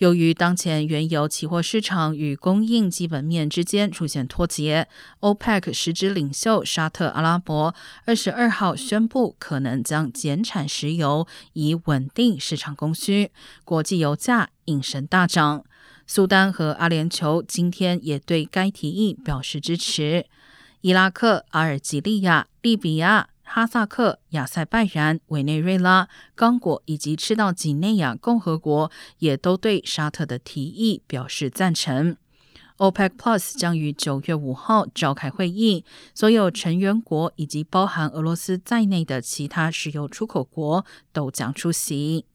由于当前原油期货市场与供应基本面之间出现脱节，OPEC 实质领袖沙特阿拉伯二十二号宣布，可能将减产石油，以稳定市场供需。国际油价应声大涨。苏丹和阿联酋今天也对该提议表示支持。伊拉克、阿尔及利亚、利比亚。哈萨克、亚塞拜然、委内瑞拉、刚果以及赤道几内亚共和国也都对沙特的提议表示赞成。OPEC Plus 将于九月五号召开会议，所有成员国以及包含俄罗斯在内的其他石油出口国都将出席。